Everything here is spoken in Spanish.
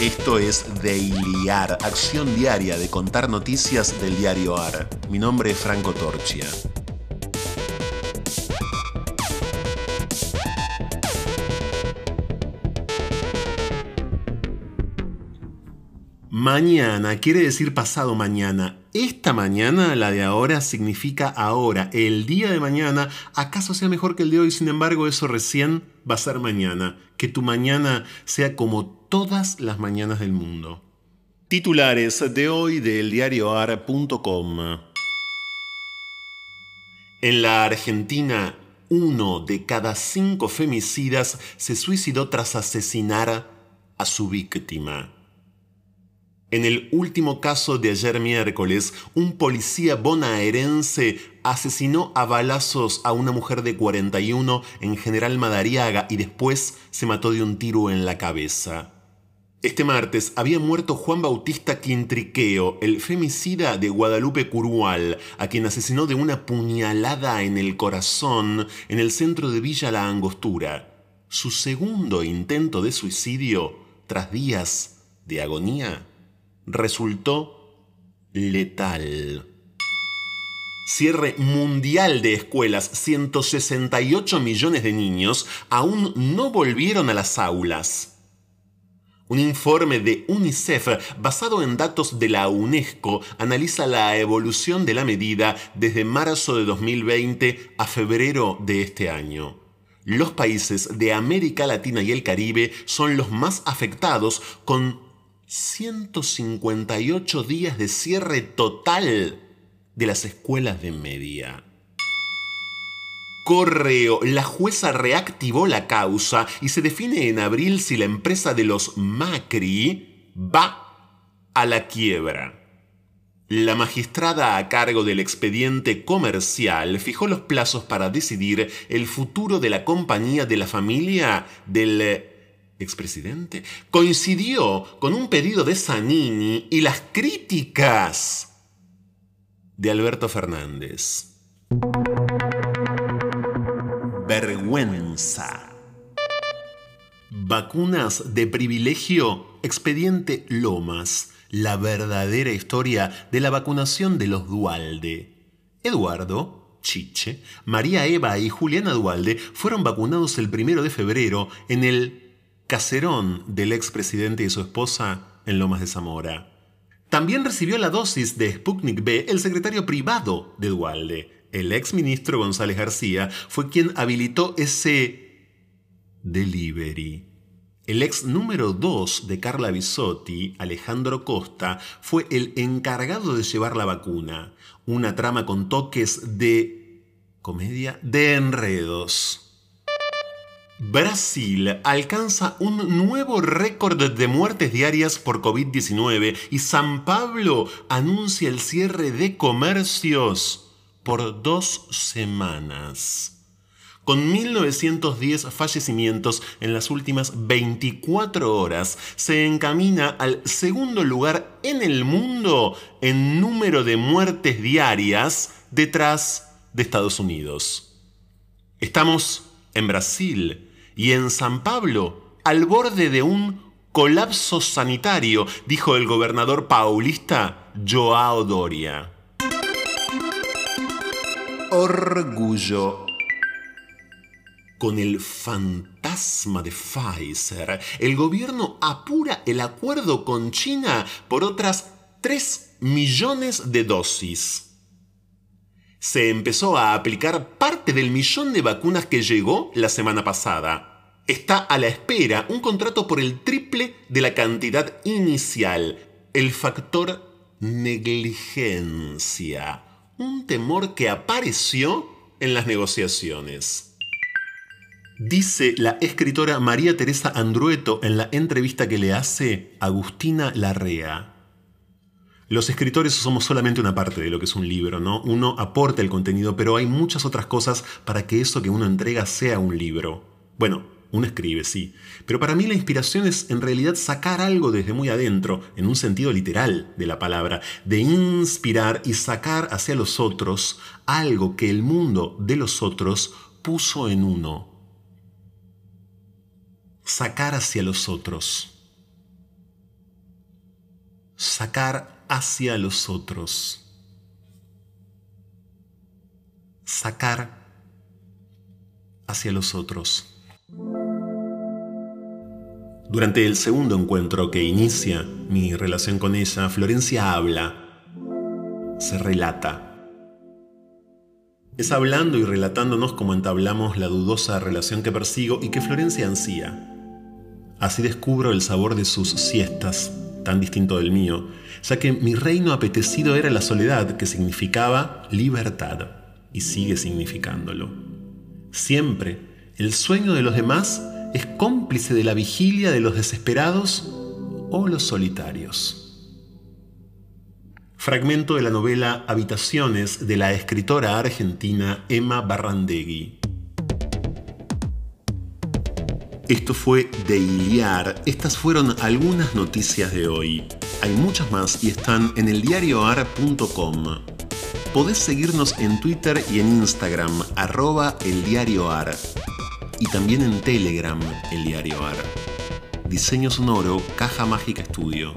Esto es Daily AR, acción diaria de contar noticias del diario AR. Mi nombre es Franco Torchia. Mañana quiere decir pasado mañana. Esta mañana, la de ahora, significa ahora. El día de mañana, acaso sea mejor que el de hoy, sin embargo, eso recién va a ser mañana. Que tu mañana sea como todas las mañanas del mundo. Titulares de hoy del diarioar.com. En la Argentina, uno de cada cinco femicidas se suicidó tras asesinar a su víctima. En el último caso de ayer miércoles, un policía bonaerense asesinó a balazos a una mujer de 41 en General Madariaga y después se mató de un tiro en la cabeza. Este martes había muerto Juan Bautista Quintriqueo, el femicida de Guadalupe Curual, a quien asesinó de una puñalada en el corazón en el centro de Villa La Angostura. Su segundo intento de suicidio, tras días de agonía, resultó letal. Cierre mundial de escuelas, 168 millones de niños aún no volvieron a las aulas. Un informe de UNICEF basado en datos de la UNESCO analiza la evolución de la medida desde marzo de 2020 a febrero de este año. Los países de América Latina y el Caribe son los más afectados con 158 días de cierre total de las escuelas de media. Correo, la jueza reactivó la causa y se define en abril si la empresa de los Macri va a la quiebra. La magistrada a cargo del expediente comercial fijó los plazos para decidir el futuro de la compañía de la familia del expresidente, coincidió con un pedido de Zanini y las críticas de Alberto Fernández. Vacunas de privilegio, expediente Lomas, la verdadera historia de la vacunación de los Dualde. Eduardo, Chiche, María Eva y Juliana Dualde fueron vacunados el primero de febrero en el caserón del expresidente y su esposa en Lomas de Zamora. También recibió la dosis de Sputnik B el secretario privado de Dualde. El exministro González García fue quien habilitó ese delivery. El ex número 2 de Carla Bisotti, Alejandro Costa, fue el encargado de llevar la vacuna. Una trama con toques de comedia de enredos. Brasil alcanza un nuevo récord de muertes diarias por COVID-19 y San Pablo anuncia el cierre de comercios por dos semanas. Con 1910 fallecimientos en las últimas 24 horas, se encamina al segundo lugar en el mundo en número de muertes diarias detrás de Estados Unidos. Estamos en Brasil y en San Pablo, al borde de un colapso sanitario, dijo el gobernador paulista Joao Doria. Orgullo. Con el fantasma de Pfizer, el gobierno apura el acuerdo con China por otras 3 millones de dosis se empezó a aplicar parte del millón de vacunas que llegó la semana pasada. Está a la espera un contrato por el triple de la cantidad inicial. El factor negligencia. Un temor que apareció en las negociaciones. Dice la escritora María Teresa Andrueto en la entrevista que le hace Agustina Larrea. Los escritores somos solamente una parte de lo que es un libro, ¿no? Uno aporta el contenido, pero hay muchas otras cosas para que eso que uno entrega sea un libro. Bueno, uno escribe, sí, pero para mí la inspiración es en realidad sacar algo desde muy adentro, en un sentido literal de la palabra, de inspirar y sacar hacia los otros algo que el mundo de los otros puso en uno. Sacar hacia los otros. sacar hacia los otros. Sacar hacia los otros. Durante el segundo encuentro que inicia mi relación con ella, Florencia habla, se relata. Es hablando y relatándonos como entablamos la dudosa relación que persigo y que Florencia ansía. Así descubro el sabor de sus siestas, tan distinto del mío, ya que mi reino apetecido era la soledad, que significaba libertad, y sigue significándolo. Siempre el sueño de los demás es cómplice de la vigilia de los desesperados o los solitarios. Fragmento de la novela Habitaciones de la escritora argentina Emma Barrandegui. Esto fue de Iliar. Estas fueron algunas noticias de hoy. Hay muchas más y están en eldiarioar.com. Podés seguirnos en Twitter y en Instagram, arroba eldiarioar y también en Telegram, el diario AR. Diseño sonoro, Caja Mágica Estudio.